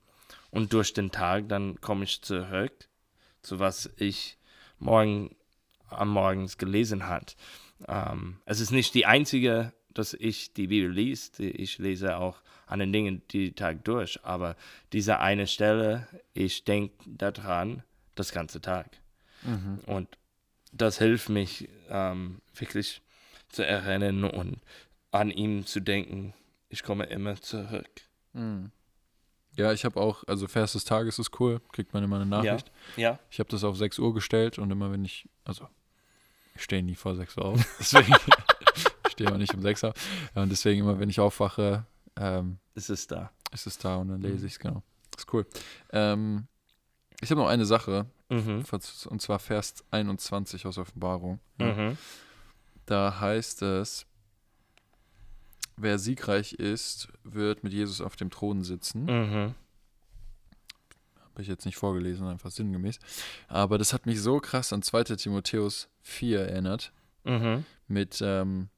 und durch den Tag dann komme ich zurück zu was ich morgen am Morgens gelesen hat. Ähm, es ist nicht die einzige, dass ich die Bibel liest. Ich lese auch an den Dingen die Tag durch, aber diese eine Stelle, ich denke daran das ganze Tag. Mhm. Und das hilft mich ähm, wirklich zu erinnern und an ihm zu denken. Ich komme immer zurück. Mhm. Ja, ich habe auch, also Vers des Tages ist cool, kriegt man immer eine Nachricht. Ja. Ich habe das auf 6 Uhr gestellt und immer wenn ich, also ich stehe nie vor 6 Uhr auf, deswegen ich stehe auch nicht um 6 Uhr. Ja, und deswegen immer, wenn ich aufwache, ähm, Es ist da. ist es da und dann lese Mhm. ich es, genau. Ist cool. Ähm, ich habe noch eine Sache, Mhm. und zwar Vers 21 aus Offenbarung. Mhm. Da heißt es, wer siegreich ist, wird mit Jesus auf dem Thron sitzen. Mhm. Habe ich jetzt nicht vorgelesen, einfach sinngemäß. Aber das hat mich so krass an 2. Timotheus 4 erinnert, Mhm. mit, ähm,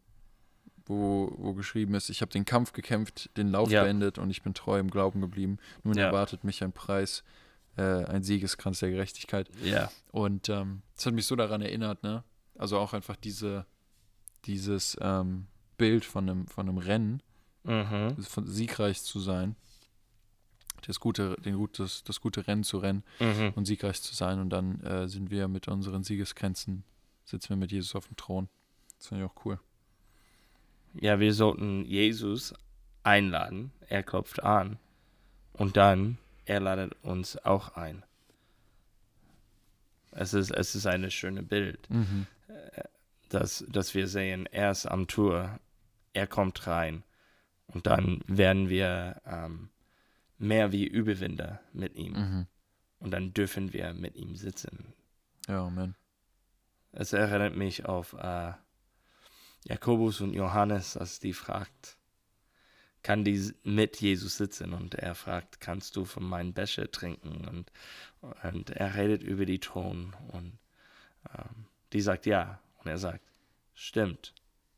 wo, wo geschrieben ist, ich habe den Kampf gekämpft, den Lauf Ja. beendet und ich bin treu im Glauben geblieben. Nun Ja. erwartet mich ein Preis, äh, ein Siegeskranz der Gerechtigkeit. Ja. Und ähm, das hat mich so daran erinnert, ne? Also auch einfach diese, dieses ähm, Bild von einem, von einem Rennen, Mhm. von siegreich zu sein, das gute, den gutes, das gute Rennen zu rennen Mhm. und siegreich zu sein. Und dann äh, sind wir mit unseren Siegesgrenzen, sitzen wir mit Jesus auf dem Thron. Das finde ich auch cool. Ja, wir sollten Jesus einladen. Er klopft an. Und dann, er ladet uns auch ein. Es ist, es ist ein schönes Bild, Mhm. dass, dass wir sehen, er ist am Tour er kommt rein und dann werden wir ähm, mehr wie Überwinder mit ihm. Mhm. Und dann dürfen wir mit ihm sitzen. Ja, Amen. Es erinnert mich auf äh, Jakobus und Johannes, als die fragt, kann die mit Jesus sitzen? Und er fragt, kannst du von meinem Becher trinken? Und, und er redet über die Thron und ähm, die sagt ja. Und er sagt, stimmt.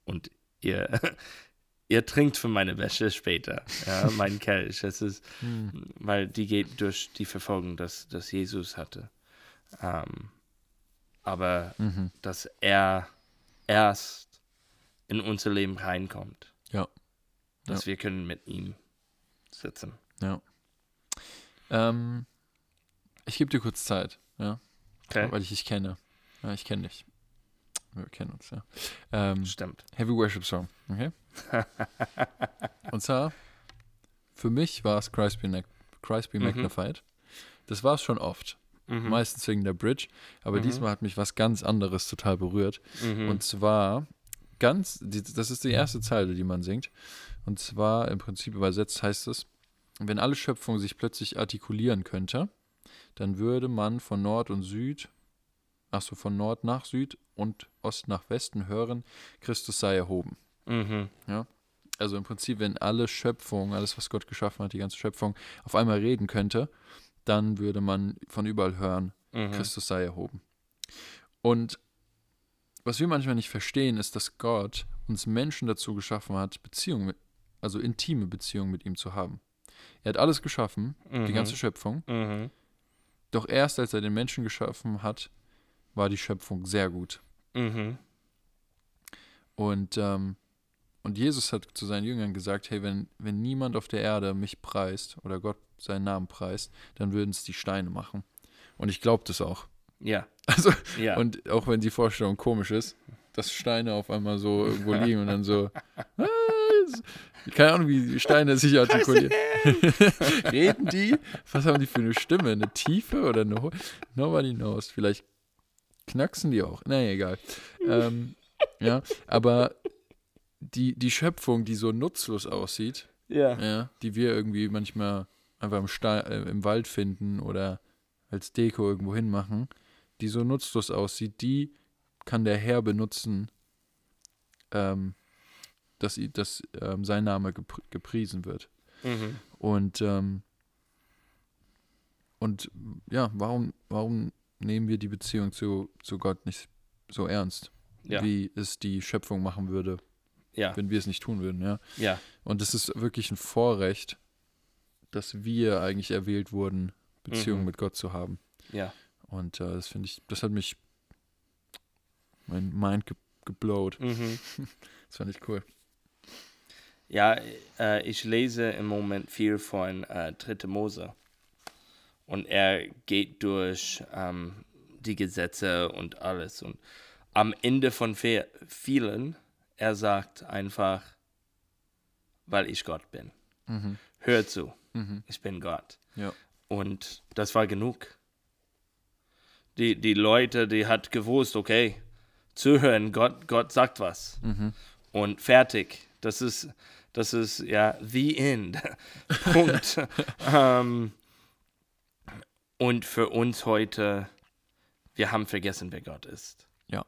Und ihr, ihr trinkt von meiner Wäsche später, ja, mein Kelch. Es ist, Hm. weil die geht durch die Verfolgung, dass, dass Jesus hatte. Ähm, aber Mhm. dass er erst in unser Leben reinkommt. Ja. Dass wir können mit ihm sitzen. Ja. Ähm, ich gebe dir kurz Zeit, ja, Okay. weil ich dich kenne. Ja, ich kenne dich. Wir kennen uns, ja. Ähm, Stimmt. Heavy Worship Song, okay? Und zwar, für mich war es Christ Be, Christ Be Mhm. Magnified. Das war es schon oft. Mhm. Meistens wegen der Bridge. Aber Mhm. diesmal hat mich was ganz anderes total berührt. Mhm. Und zwar ganz, die, das ist die erste Zeile, die man singt. Und zwar im Prinzip übersetzt heißt es, wenn alle Schöpfung sich plötzlich artikulieren könnte, dann würde man von Nord und Süd, ach so, von Nord nach Süd und Ost nach Westen hören, Christus sei erhoben. Mhm. Also im Prinzip, wenn alle Schöpfung, alles, was Gott geschaffen hat, die ganze Schöpfung, auf einmal reden könnte, dann würde man von überall hören, Mhm. Christus sei erhoben. Und was wir manchmal nicht verstehen, ist, dass Gott uns Menschen dazu geschaffen hat, Beziehungen, mit, also intime Beziehungen mit ihm zu haben. Er hat alles geschaffen, die Mhm. ganze Schöpfung, Mhm. doch erst als er den Menschen geschaffen hat, war die Schöpfung sehr gut. Mhm. Und, ähm, und Jesus hat zu seinen Jüngern gesagt, hey, wenn, wenn niemand auf der Erde mich preist oder Gott seinen Namen preist, dann würden es die Steine machen. Und ich glaube das auch. Ja. Also, Ja. Und auch wenn die Vorstellung komisch ist, dass Steine auf einmal so irgendwo liegen und dann so, was? keine Ahnung, wie Steine sich artikulieren. Reden die? Was haben die für eine Stimme? Eine Tiefe oder eine Ho Nobody knows. Vielleicht knacksen die auch. Naja, egal. Ähm, ja, aber die, die Schöpfung, die so nutzlos aussieht, ja. ja, die wir irgendwie manchmal einfach im, Stein, äh, im Wald finden oder als Deko irgendwo hinmachen, die so nutzlos aussieht, die kann der Herr benutzen, ähm, dass, dass ähm, sein Name gepr gepriesen wird. Mhm. Und, ähm, und ja, warum, warum nehmen wir die Beziehung zu, zu Gott nicht so ernst, Ja. wie es die Schöpfung machen würde, Ja. wenn wir es nicht tun würden, ja? Ja. Und es ist wirklich ein Vorrecht, dass wir eigentlich erwählt wurden, Beziehungen Mhm. mit Gott zu haben. Ja. Und äh, das finde ich, das hat mich mein Mind ge geblowt. Mhm. Das fand ich cool. Ja, äh, ich lese im Moment viel von äh, 3. Mose. Und er geht durch ähm, die Gesetze und alles. Und am Ende von vielen, er sagt einfach, weil ich Gott bin. Mhm. Hör zu, Mhm. ich bin Gott. Ja. Und das war genug. Die, die Leute, die hat gewusst, okay, zuhören, Gott, Gott sagt was. Mhm. Und fertig. Das ist, das ist ja the end. Punkt. ähm, und für uns heute, wir haben vergessen, wer Gott ist. Ja.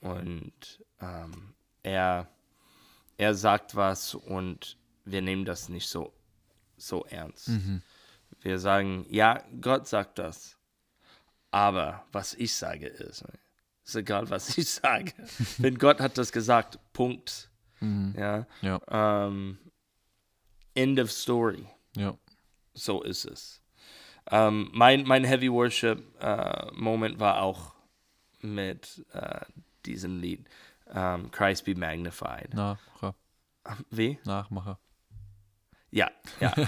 Und ähm, er, er sagt was und wir nehmen das nicht so, so ernst. Mhm. Wir sagen, ja, Gott sagt das. Aber was ich sage ist, ist egal, was ich sage. Wenn Gott hat das gesagt, Punkt. Mhm. Ja. Ja. Ähm, end of story. Ja. So ist es. Ähm, mein, mein Heavy Worship äh, Moment war auch mit äh, diesem Lied. Ähm, Christ be magnified. Nachmacher. Wie? Nachmacher. Ja, ja.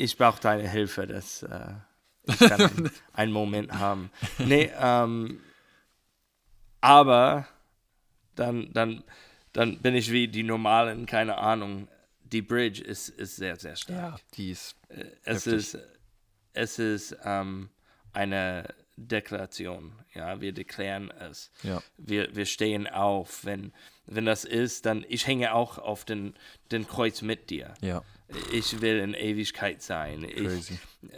Ich brauche deine Hilfe, dass äh, ich kann einen Moment haben. Nee, ähm, aber dann, dann, dann bin ich wie die normalen, keine Ahnung. Die Bridge ist, ist sehr, sehr stark. Die ist. Äh, Es Heftig. ist, es ist ähm, eine Deklaration. Ja, wir deklarieren es. Ja. Wir, wir stehen auf. Wenn, wenn das ist, dann ich hänge auch auf den, den Kreuz mit dir. Ja. Ich will in Ewigkeit sein. Crazy. Ich,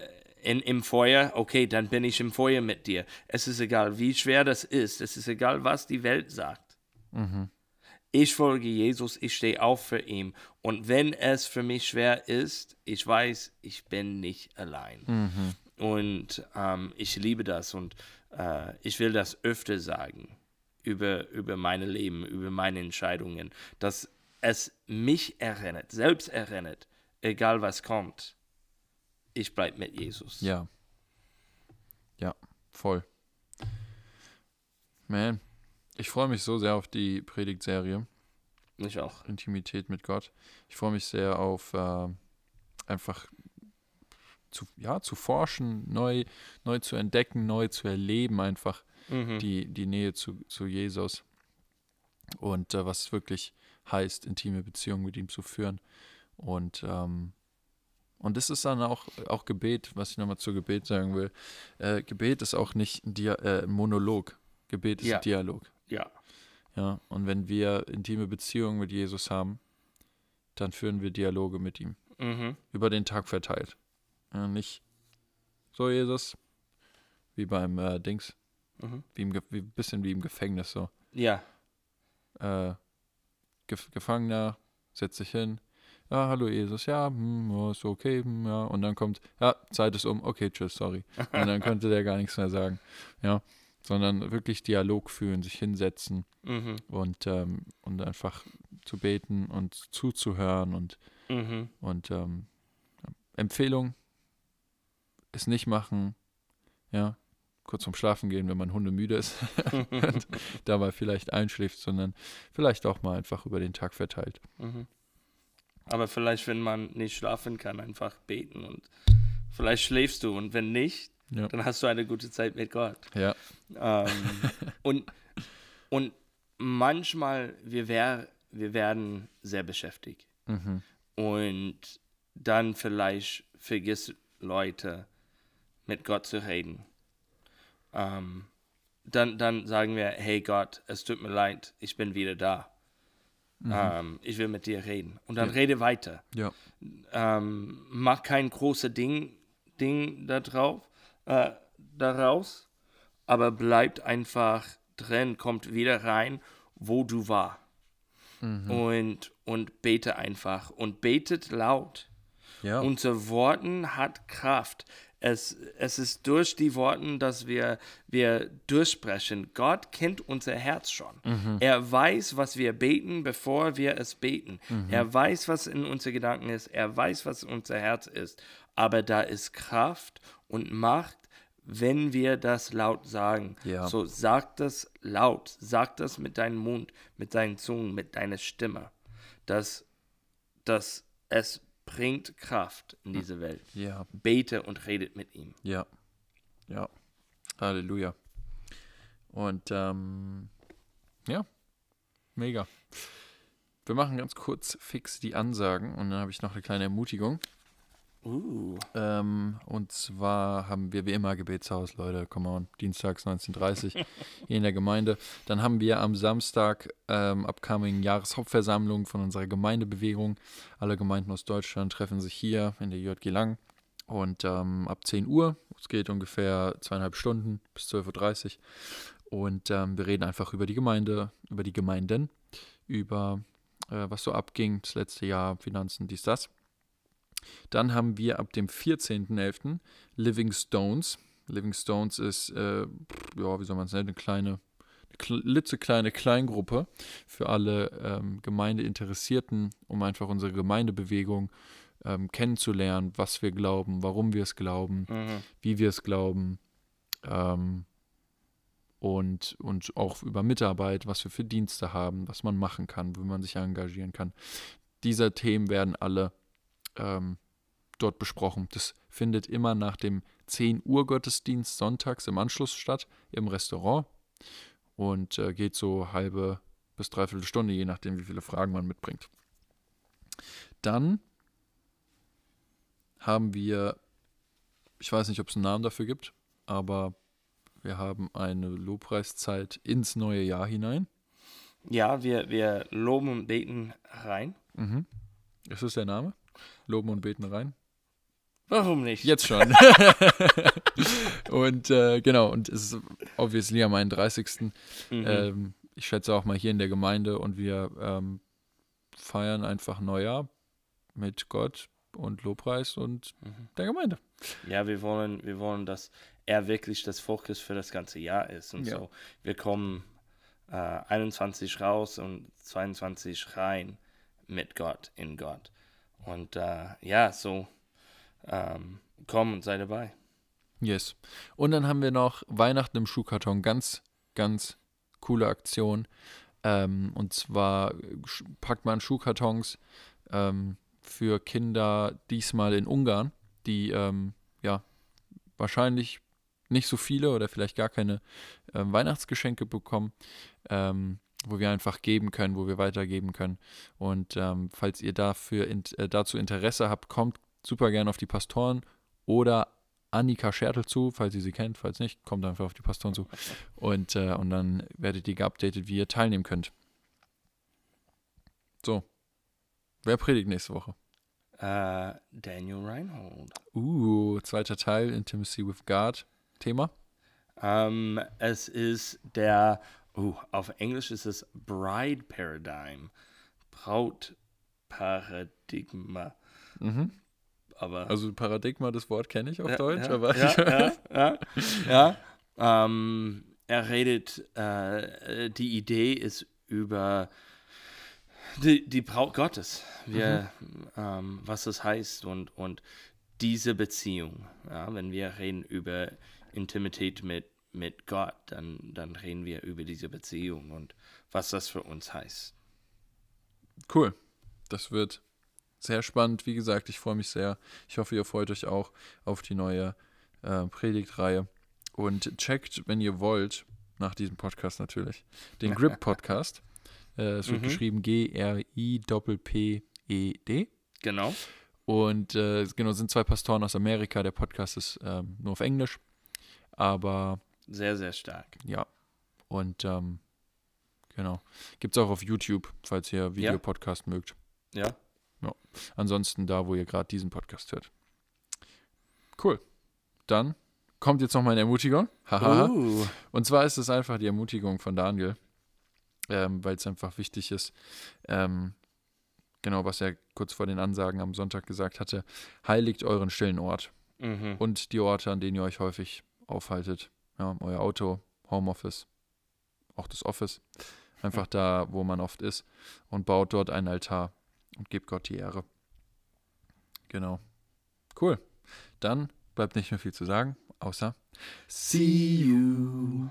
in, im Feuer, okay, dann bin ich im Feuer mit dir. Es ist egal, wie schwer das ist. Es ist egal, was die Welt sagt. Ich folge Jesus, ich stehe auf für ihn. Und wenn es für mich schwer ist, ich weiß, ich bin nicht allein. Und ähm, ich liebe das und äh, ich will das öfter sagen über, über meine Leben, über meine Entscheidungen, dass es mich erinnert, selbst erinnert, egal was kommt, ich bleibe mit Jesus. Ja. Ja, voll. Man, ich freue mich so sehr auf die Predigtserie Ich auch. Intimität mit Gott. Ich freue mich sehr auf äh, einfach zu, ja, zu forschen, neu, neu zu entdecken, neu zu erleben, einfach Mhm. die, die Nähe zu, zu Jesus und äh, was es wirklich heißt, intime Beziehungen mit ihm zu führen. Und, ähm, und das ist dann auch, auch Gebet, was ich nochmal zu Gebet sagen will. Äh, Gebet ist auch nicht ein, Dia äh, Monolog. Gebet ist Ja. ein Dialog. Ja. Ja, und wenn wir intime Beziehungen mit Jesus haben, dann führen wir Dialoge mit ihm. Mhm. Über den Tag verteilt. Ja, nicht so, Jesus, wie beim äh, Dings, Mhm. wie im, wie, bisschen wie im Gefängnis so. Ja. Äh, Gef Gefangener, setzt sich hin. Ja, hallo Jesus, ja, hm, ist okay, hm, ja. Und dann kommt, ja, Zeit ist um, okay, tschüss, sorry. Und dann könnte der gar nichts mehr sagen. Ja, sondern wirklich Dialog führen, sich hinsetzen Mhm. und, ähm, und einfach zu beten und zuzuhören und, Mhm. und ähm, Empfehlung, es nicht machen, ja, kurz vorm Schlafen gehen, wenn man hundemüde ist und dabei vielleicht einschläft, sondern vielleicht auch mal einfach über den Tag verteilt. Mhm. Aber vielleicht, wenn man nicht schlafen kann, einfach beten und vielleicht schläfst du und wenn nicht, Ja. dann hast du eine gute Zeit mit Gott. Ja, Ähm, und, und manchmal, wir, wär, wir werden sehr beschäftigt. mhm. Und dann vielleicht vergisst Leute, mit Gott zu reden. Ähm, dann, dann sagen wir, hey Gott, es tut mir leid, ich bin wieder da. Ähm, ich will mit dir reden. Und dann Ja. rede weiter. ja, Ähm, mach kein großes Ding, Ding da drauf, äh, daraus, aber bleibt einfach drin, kommt wieder rein, wo du war. Und, und bete einfach und betet laut. ja, Unser Worten hat Kraft. Es, es ist durch die Worten, dass wir, wir durchsprechen. Gott kennt unser Herz schon. Er weiß, was wir beten, bevor wir es beten. Er weiß, was in unseren Gedanken ist. Er weiß, was unser Herz ist. Aber da ist Kraft und Macht, wenn wir das laut sagen. Ja. So sag das laut. Sag das mit deinem Mund, mit deinen Zungen, mit deiner Stimme. Dass, dass es bringt Kraft in diese Welt. ja, Bete und redet mit ihm. ja, ja. Halleluja. Und ähm, ja, mega. Wir machen ganz kurz fix die Ansagen und dann habe ich noch eine kleine Ermutigung. Uh. Ähm, und zwar haben wir wie immer Gebetshaus, Leute, come on, dienstags 19.30 Uhr hier in der Gemeinde. Dann haben wir am Samstag ähm, upcoming Jahreshauptversammlung von unserer Gemeindebewegung. Alle Gemeinden aus Deutschland treffen sich hier in der JG Lang. Und ähm, ab 10 Uhr, es geht ungefähr zweieinhalb Stunden bis 12.30 Uhr. Und ähm, wir reden einfach über die Gemeinde, über die Gemeinden, über äh, was so abging das letzte Jahr, Finanzen, dies, das. Dann haben wir ab dem 14.11. Living Stones. Living Stones ist, äh, ja, wie soll man es nennen, eine kleine, eine klitzekleine Kleingruppe für alle ähm, Gemeindeinteressierten, um einfach unsere Gemeindebewegung ähm, kennenzulernen, was wir glauben, warum wir es glauben, Mhm. wie wir es glauben ähm, und, und auch über Mitarbeit, was wir für Dienste haben, was man machen kann, wie man sich engagieren kann. Diese Themen werden alle ähm, dort besprochen. Das findet immer nach dem 10 Uhr Gottesdienst sonntags im Anschluss statt, im Restaurant und äh, geht so halbe bis dreiviertel Stunde, je nachdem, wie viele Fragen man mitbringt. Dann haben wir, ich weiß nicht, ob es einen Namen dafür gibt, aber Wir haben eine Lobpreiszeit ins neue Jahr hinein. Ja, wir, wir loben und beten rein. Mhm. Ist das der Name? Loben und beten rein? Warum nicht? Jetzt schon. und äh, genau, und es ist obviously am 31. Mhm. Ähm, ich schätze auch mal hier in der Gemeinde und wir ähm, feiern einfach Neujahr mit Gott und Lobpreis und Mhm. der Gemeinde. Ja, wir wollen, wir wollen, dass er wirklich das Fokus für das ganze Jahr ist. Und Ja. so, wir kommen äh, 21 raus und 22 rein mit Gott, in Gott. Und äh, ja, so ähm, komm und sei dabei. Yes. Und dann haben wir noch Weihnachten im Schuhkarton. Ganz, ganz coole Aktion. Ähm, und zwar packt man Schuhkartons ähm, für Kinder diesmal in Ungarn, die ähm, ja wahrscheinlich nicht so viele oder vielleicht gar keine ähm, Weihnachtsgeschenke bekommen, ähm, wo wir einfach geben können, wo wir weitergeben können. Und ähm, falls ihr dafür int äh, dazu Interesse habt, kommt super gerne auf die Pastoren oder Annika Schertel zu, falls ihr sie kennt, falls nicht, kommt einfach auf die Pastoren zu. Und, äh, und dann werdet ihr geupdatet, wie ihr teilnehmen könnt. So. Wer predigt nächste Woche? Äh, Daniel Reinhold. Uh, zweiter Teil, Intimacy with God. Thema? Ähm, es ist der, uh, auf Englisch ist es Bride Paradigm. Brautparadigma. Mhm. Aber Also Paradigma, das Wort kenne ich auf Ja, Deutsch, ja, aber ja, ja, ja. Ähm, er redet, äh, die Idee ist über die, die Braut Gottes, wir, ähm, was das heißt und, und diese Beziehung. Wenn wir reden über Intimität mit, mit Gott, dann, dann reden wir über diese Beziehung und was das für uns heißt. cool. Das wird sehr spannend. Wie gesagt, ich freue mich sehr. Ich hoffe, ihr freut euch auch auf die neue äh, Predigtreihe. Und checkt, wenn ihr wollt, nach diesem Podcast natürlich, den Grip Podcast. Äh, es wird Mhm. geschrieben G-R-I-P-P-E-D. Genau. Und äh, genau, es sind zwei Pastoren aus Amerika. Der Podcast ist ähm, nur auf Englisch. Aber Sehr, sehr stark. ja. Und ähm, genau. Gibt es auch auf YouTube, falls ihr Videopodcast mögt. Ja. Ansonsten da, wo ihr gerade diesen Podcast hört. Cool. Dann kommt jetzt noch meine Ermutigung. Haha. Uh, Und zwar ist es einfach die Ermutigung von Daniel, ähm, weil es einfach wichtig ist. Ähm, genau, was er kurz vor den Ansagen am Sonntag gesagt hatte. Heiligt euren stillen Ort mhm. und die Orte, an denen ihr euch häufig aufhaltet. Ja, euer Auto, Homeoffice, auch das Office. Einfach da, wo man oft ist. Und baut dort einen Altar und gebt Gott die Ehre. Genau. Cool. Dann bleibt nicht mehr viel zu sagen, außer See you.